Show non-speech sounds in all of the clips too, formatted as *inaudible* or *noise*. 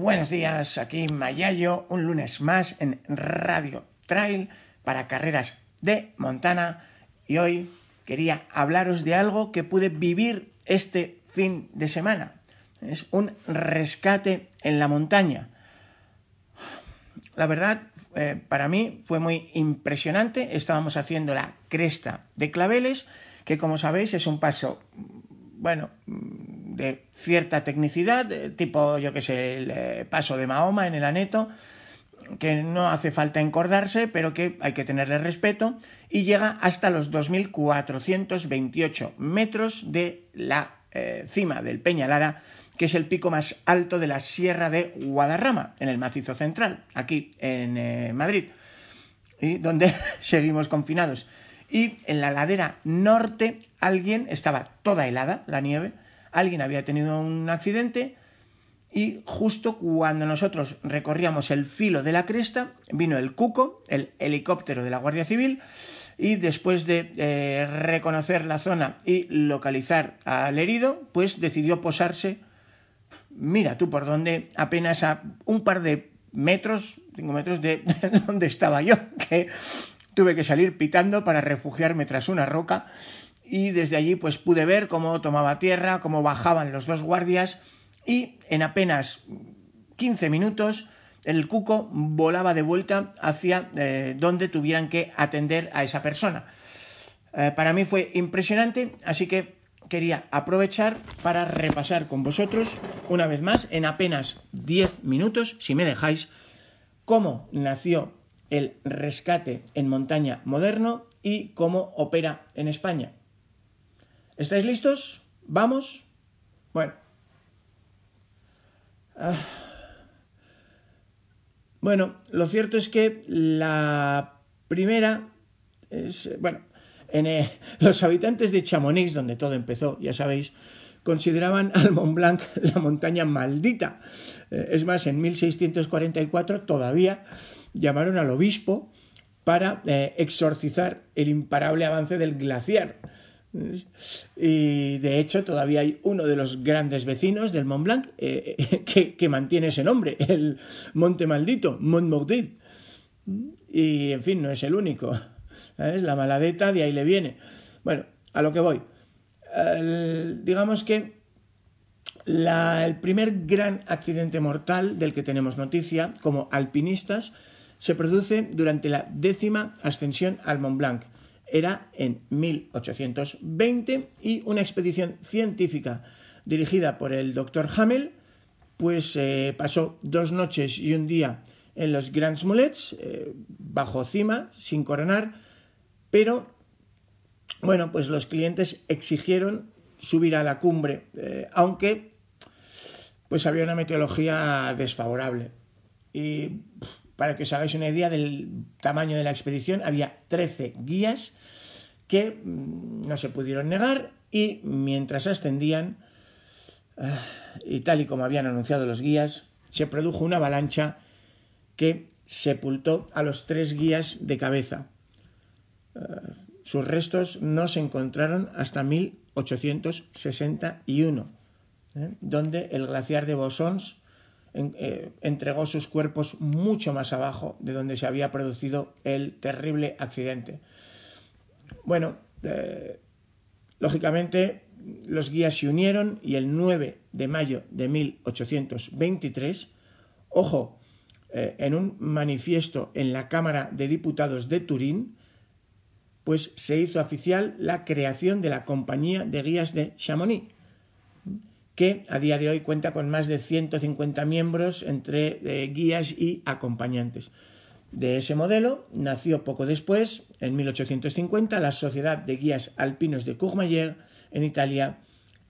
Buenos días, aquí Mayayo, un lunes más en Radio Trail para carreras de Montana y hoy quería hablaros de algo que pude vivir este fin de semana. Es un rescate en la montaña. La verdad, eh, para mí fue muy impresionante. Estábamos haciendo la cresta de claveles, que como sabéis es un paso, bueno, de cierta tecnicidad, tipo, yo que sé, el eh, paso de Mahoma en el aneto, que no hace falta encordarse, pero que hay que tenerle respeto, y llega hasta los 2.428 metros de la eh, cima del Peñalara, que es el pico más alto de la Sierra de Guadarrama, en el macizo central, aquí en eh, Madrid, y donde *laughs* seguimos confinados. Y en la ladera norte alguien estaba toda helada, la nieve, alguien había tenido un accidente y justo cuando nosotros recorríamos el filo de la cresta, vino el Cuco, el helicóptero de la Guardia Civil, y después de eh, reconocer la zona y localizar al herido, pues decidió posarse, mira tú por dónde, apenas a un par de metros, cinco metros de *laughs* donde estaba yo, que tuve que salir pitando para refugiarme tras una roca y desde allí pues pude ver cómo tomaba tierra, cómo bajaban los dos guardias y en apenas 15 minutos el cuco volaba de vuelta hacia eh, donde tuvieran que atender a esa persona. Eh, para mí fue impresionante, así que quería aprovechar para repasar con vosotros una vez más en apenas 10 minutos, si me dejáis, cómo nació el rescate en montaña moderno y cómo opera en España. ¿Estáis listos? ¿Vamos? Bueno. Ah. Bueno, lo cierto es que la primera es, bueno, en, eh, *laughs* los habitantes de Chamonix, donde todo empezó, ya sabéis, consideraban al Mont Blanc la montaña maldita. Eh, es más, en 1644 todavía llamaron al obispo para eh, exorcizar el imparable avance del glaciar. Y de hecho todavía hay uno de los grandes vecinos del Mont Blanc eh, que, mantiene ese nombre, el Monte Maldito, Mont. Y en fin, no es el único. es La maladeta de ahí le viene. Bueno, a lo que voy. digamos que el primer gran accidente mortal del que tenemos noticia como alpinistas se produce durante la décima ascensión al Mont Blanc era en 1820 y una expedición científica dirigida por el doctor Hamel pues eh, pasó dos noches y un día en los Grands Mulets eh, bajo cima sin coronar pero bueno pues los clientes exigieron subir a la cumbre eh, aunque pues había una meteorología desfavorable. Y para que os hagáis una idea del tamaño de la expedición había 13 guías que mm, no se pudieron negar y mientras ascendían, ah, y tal y como habían anunciado los guías, se produjo una avalancha que sepultó a los tres guías de cabeza. Ah, sus restos no se encontraron hasta 1861, ¿eh? donde el glaciar de Bosons eh, entregó sus cuerpos mucho más abajo de donde se había producido el terrible accidente. Bueno, eh, lógicamente los guías se unieron y el 9 de mayo de 1823, ojo, eh, en un manifiesto en la Cámara de Diputados de Turín, pues se hizo oficial la creación de la Compañía de Guías de Chamonix, que a día de hoy cuenta con más de 150 miembros entre eh, guías y acompañantes. De ese modelo nació poco después, en 1850, la Sociedad de Guías Alpinos de Courmayeur en Italia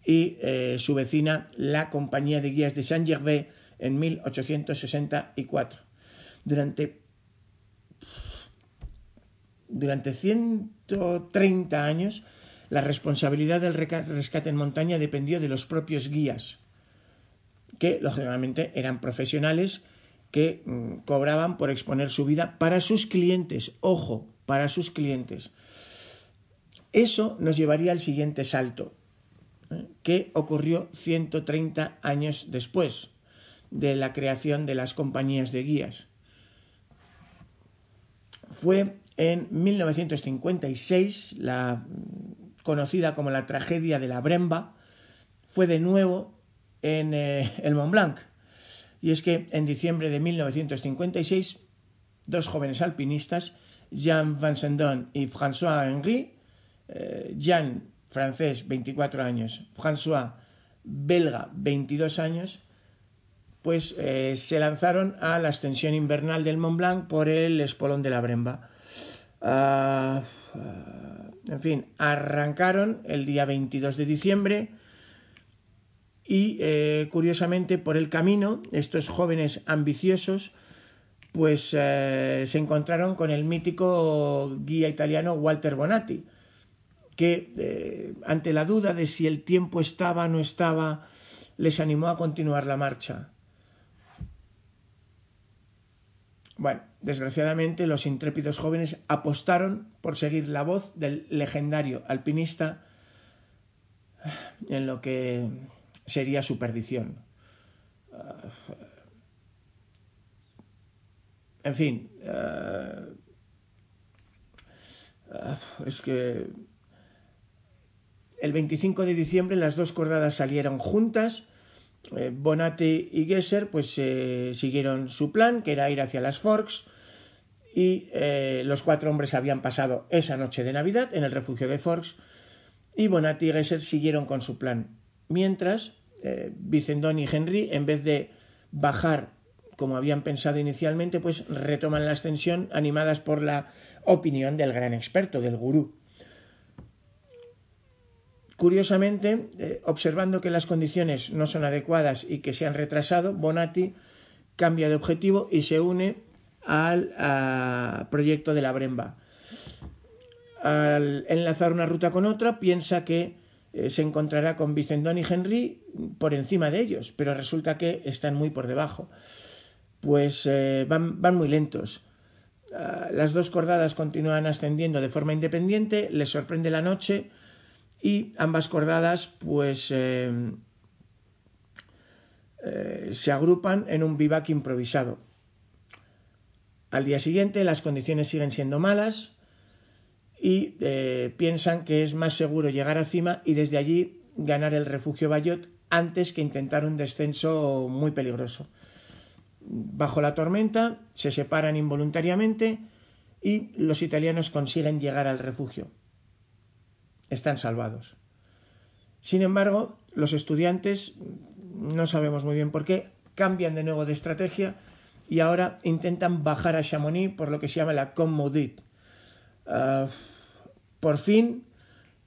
y eh, su vecina, la Compañía de Guías de Saint-Gervais, en 1864. Durante, durante 130 años, la responsabilidad del rescate en montaña dependió de los propios guías, que lógicamente eran profesionales que mm, cobraban por exponer su vida para sus clientes. Ojo, para sus clientes. Eso nos llevaría al siguiente salto, ¿eh? que ocurrió 130 años después de la creación de las compañías de guías. Fue en 1956, la conocida como la tragedia de la Bremba, fue de nuevo en eh, el Mont Blanc. Y es que en diciembre de 1956, dos jóvenes alpinistas, Jean Van Sendon y François Henry, eh, Jean, francés, 24 años, François, belga, 22 años, pues eh, se lanzaron a la ascensión invernal del Mont Blanc por el espolón de la Bremba. Ah, ah, en fin, arrancaron el día 22 de diciembre y eh, curiosamente por el camino estos jóvenes ambiciosos pues eh, se encontraron con el mítico guía italiano Walter Bonatti que ante la duda de si el tiempo estaba o no estaba les animó a continuar la marcha. Bueno, desgraciadamente los intrépidos jóvenes apostaron por seguir la voz del legendario alpinista en lo que sería su perdición. En fin, es que el 25 de diciembre las dos cordadas salieron juntas eh, Bonate y Gesser pues eh, siguieron su plan, que era ir hacia las Forks, y eh, los cuatro hombres habían pasado esa noche de Navidad en el refugio de Forks, y Bonate y Gesser siguieron con su plan. Mientras, Vicendón y Henry, en vez de bajar como habían pensado inicialmente, pues retoman la ascensión animadas por la opinión del gran experto, del gurú. Curiosamente, eh, observando que las condiciones no son adecuadas y que se han retrasado, Bonatti cambia de objetivo y se une al proyecto de la Bremba. Al enlazar una ruta con otra, piensa que eh, se encontrará con Vicendón y Henry por encima de ellos, pero resulta que están muy por debajo. Pues eh, van, muy lentos. Ah, las dos cordadas continúan ascendiendo de forma independiente, les sorprende la noche y ambas cordadas pues eh, eh, se agrupan en un vivac improvisado. Al día siguiente las condiciones siguen siendo malas y eh, piensan que es más seguro llegar a cima y desde allí ganar el refugio Bayot antes que intentar un descenso muy peligroso. Bajo la tormenta se separan involuntariamente y los italianos consiguen llegar al refugio están salvados. Sin embargo, los estudiantes, no sabemos muy bien por qué, cambian de nuevo de estrategia y ahora intentan bajar a Chamonix por lo que se llama la Commaudit. Ah, por fin,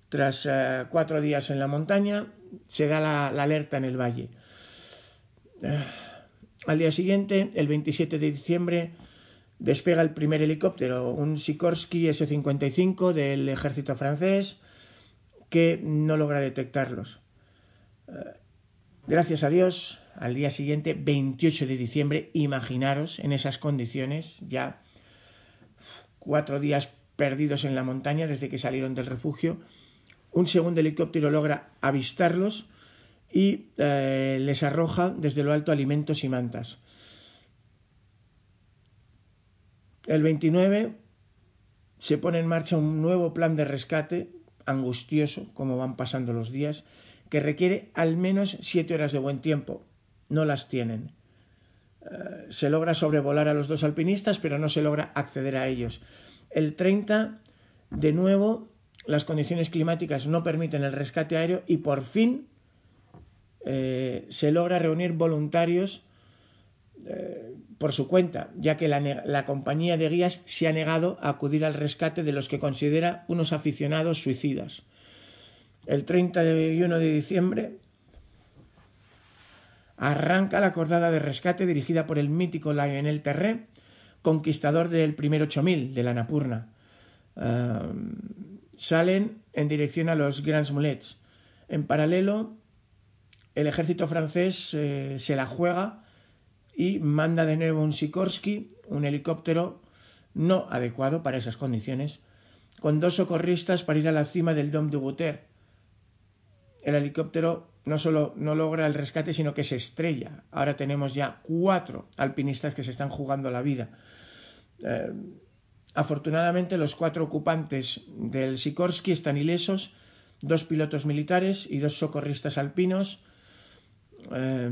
tras eh, cuatro días en la montaña, se da la, alerta en el valle. Ah, al día siguiente, el 27 de diciembre, despega el primer helicóptero, un Sikorsky S-55 del ejército francés, que no logra detectarlos. Eh, gracias a Dios, al día siguiente, 28 de diciembre, imaginaros en esas condiciones, ya cuatro días perdidos en la montaña desde que salieron del refugio, un segundo helicóptero logra avistarlos y eh, les arroja desde lo alto alimentos y mantas. El 29 se pone en marcha un nuevo plan de rescate angustioso, como van pasando los días, que requiere al menos siete horas de buen tiempo. No las tienen. Eh, se logra sobrevolar a los dos alpinistas, pero no se logra acceder a ellos. El 30, de nuevo, las condiciones climáticas no permiten el rescate aéreo y por fin eh, se logra reunir voluntarios eh, por su cuenta, ya que la, compañía de guías se ha negado a acudir al rescate de los que considera unos aficionados suicidas. El 31 de diciembre arranca la cordada de rescate dirigida por el mítico Lionel Terré, conquistador del primer 8000 de la Napurna. Eh, salen en dirección a los Grands Mulets. En paralelo, el ejército francés eh, se la juega y manda de nuevo un Sikorsky, un helicóptero no adecuado para esas condiciones, con dos socorristas para ir a la cima del Dom de Bouter. El helicóptero no solo no logra el rescate, sino que se estrella. Ahora tenemos ya cuatro alpinistas que se están jugando la vida. Eh, afortunadamente, los cuatro ocupantes del Sikorsky están ilesos, dos pilotos militares y dos socorristas alpinos. Eh,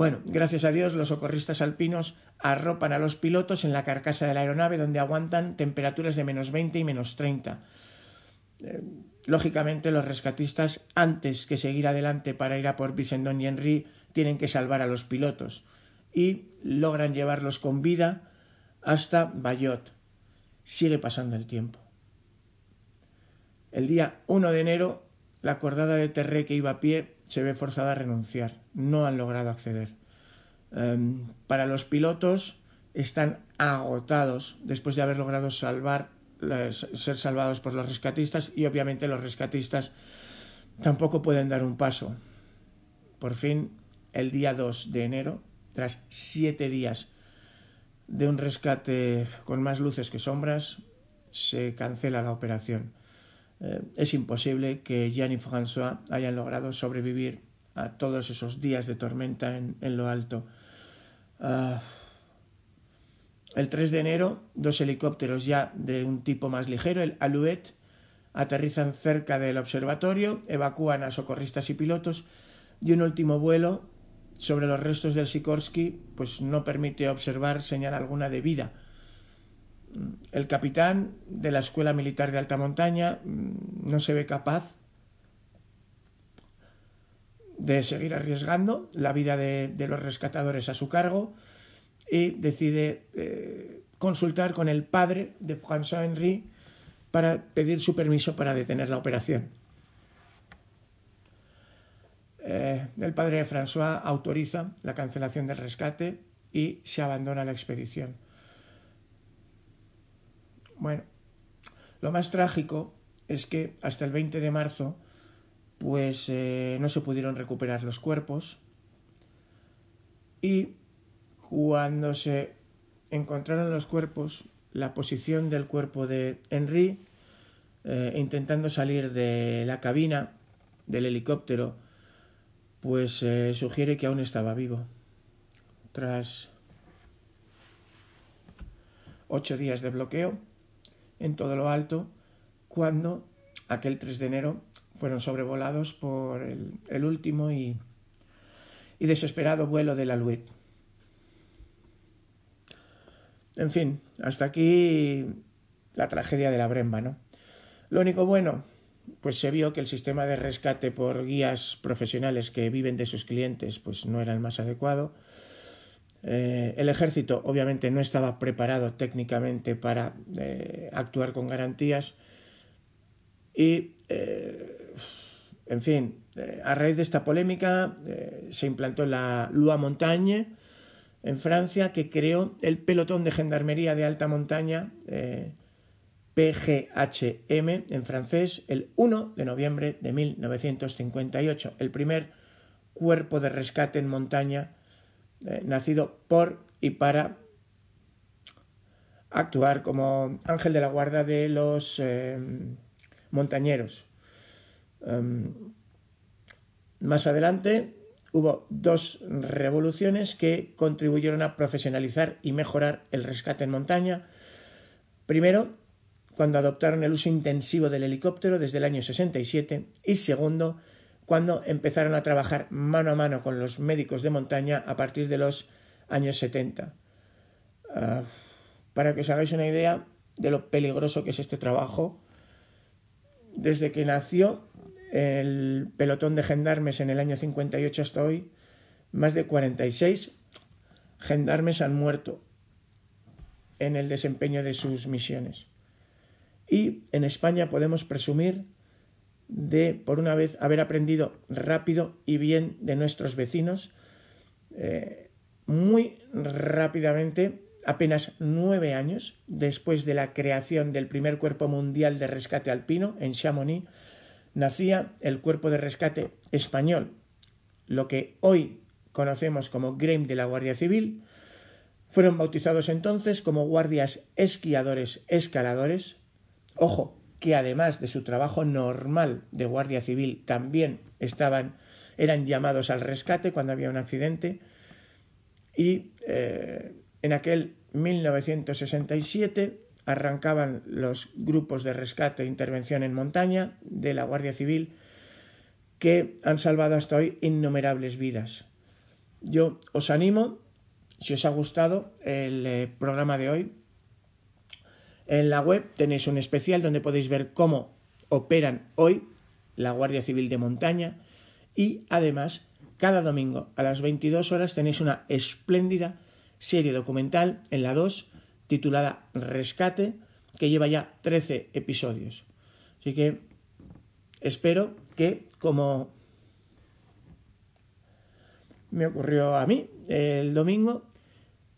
bueno, gracias a Dios los socorristas alpinos arropan a los pilotos en la carcasa de la aeronave donde aguantan temperaturas de menos 20 y menos 30. Eh, lógicamente los rescatistas, antes que seguir adelante para ir a por Bissendon y Henry, tienen que salvar a los pilotos y logran llevarlos con vida hasta Bayot. Sigue pasando el tiempo. El día 1 de enero, la cordada de Terré que iba a pie se ve forzada a renunciar. No han logrado acceder. Em, para los pilotos están agotados después de haber logrado salvar, ser salvados por los rescatistas y obviamente los rescatistas tampoco pueden dar un paso. Por fin, el día 2 de enero, tras siete días de un rescate con más luces que sombras, se cancela la operación. Eh, es imposible que Jean y François hayan logrado sobrevivir a todos esos días de tormenta en, lo alto. Ah, el 3 de enero, dos helicópteros ya de un tipo más ligero, el Alouette, aterrizan cerca del observatorio, evacúan a socorristas y pilotos y un último vuelo sobre los restos del Sikorsky pues no permite observar señal alguna de vida el capitán de la Escuela Militar de Alta Montaña mm, no se ve capaz de seguir arriesgando la vida de, los rescatadores a su cargo y decide eh, consultar con el padre de François Henry para pedir su permiso para detener la operación. Eh, el padre de François autoriza la cancelación del rescate y se abandona la expedición. Bueno, lo más trágico es que hasta el 20 de marzo pues eh, no se pudieron recuperar los cuerpos y cuando se encontraron los cuerpos, la posición del cuerpo de Henry eh, intentando salir de la cabina del helicóptero pues eh, sugiere que aún estaba vivo. Tras ocho días de bloqueo, en todo lo alto cuando aquel 3 de enero fueron sobrevolados por el, último y, desesperado vuelo de la Alouette. En fin, hasta aquí la tragedia de la Bremba, ¿no? Lo único bueno, pues se vio que el sistema de rescate por guías profesionales que viven de sus clientes pues no era el más adecuado eh, el ejército obviamente no estaba preparado técnicamente para eh, actuar con garantías. Y, eh, en fin, a raíz de esta polémica se implantó la Loi Montagne en Francia que creó el pelotón de gendarmería de alta montaña PGHM en francés el 1 de noviembre de 1958, el primer cuerpo de rescate en montaña eh, nacido por y para actuar como ángel de la guarda de los eh, montañeros. Em, más adelante hubo dos revoluciones que contribuyeron a profesionalizar y mejorar el rescate en montaña. Primero, cuando adoptaron el uso intensivo del helicóptero desde el año 67 y segundo, cuando empezaron a trabajar mano a mano con los médicos de montaña a partir de los años 70. Ah, para que os hagáis una idea de lo peligroso que es este trabajo, desde que nació el pelotón de gendarmes en el año 58 hasta hoy, más de 46 gendarmes han muerto en el desempeño de sus misiones. Y en España podemos presumir de, por una vez, haber aprendido rápido y bien de nuestros vecinos, eh, muy rápidamente, apenas nueve años después de la creación del primer Cuerpo Mundial de Rescate Alpino en Chamonix, nacía el Cuerpo de Rescate Español, lo que hoy conocemos como GREIM de la Guardia Civil, fueron bautizados entonces como guardias esquiadores escaladores. Ojo, que además de su trabajo normal de guardia civil también estaban eran llamados al rescate cuando había un accidente y eh, en aquel 1967 arrancaban los grupos de rescate e intervención en montaña de la Guardia Civil que han salvado hasta hoy innumerables vidas. Yo os animo, si os ha gustado el eh, programa de hoy, en la web tenéis un especial donde podéis ver cómo operan hoy la Guardia Civil de Montaña y además cada domingo a las 22 horas tenéis una espléndida serie documental en la 2 titulada Rescate que lleva ya 13 episodios. Así que espero que como me ocurrió a mí el domingo,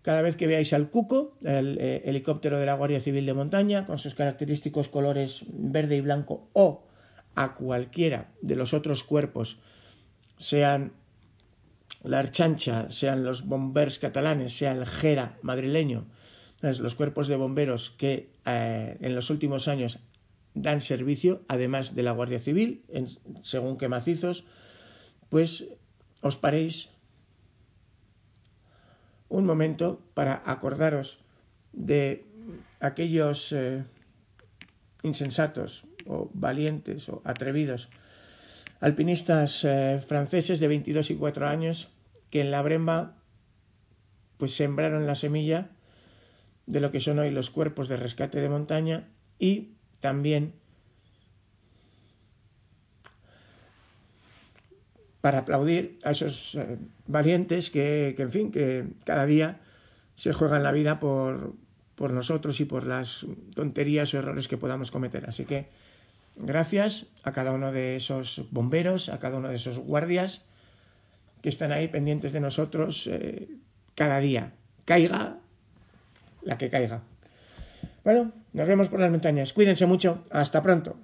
cada vez que veáis al Cuco, el eh, helicóptero de la Guardia Civil de Montaña, con sus característicos colores verde y blanco, o a cualquiera de los otros cuerpos, sean la Archancha, sean los bombers catalanes, sea el Gera madrileño, los cuerpos de bomberos que eh, en los últimos años dan servicio, además de la Guardia Civil, según qué macizos, pues os paréis un momento para acordaros de aquellos eh, insensatos o valientes o atrevidos alpinistas eh, franceses de 22 y 4 años que en la Bremba pues sembraron la semilla de lo que son hoy los cuerpos de rescate de montaña y también para aplaudir a esos eh, valientes que, en fin, que cada día se juegan la vida por, por nosotros y por las tonterías o errores que podamos cometer. Así que gracias a cada uno de esos bomberos, a cada uno de esos guardias que están ahí pendientes de nosotros eh, cada día. Caiga la que caiga. Bueno, nos vemos por las montañas. Cuídense mucho. Hasta pronto.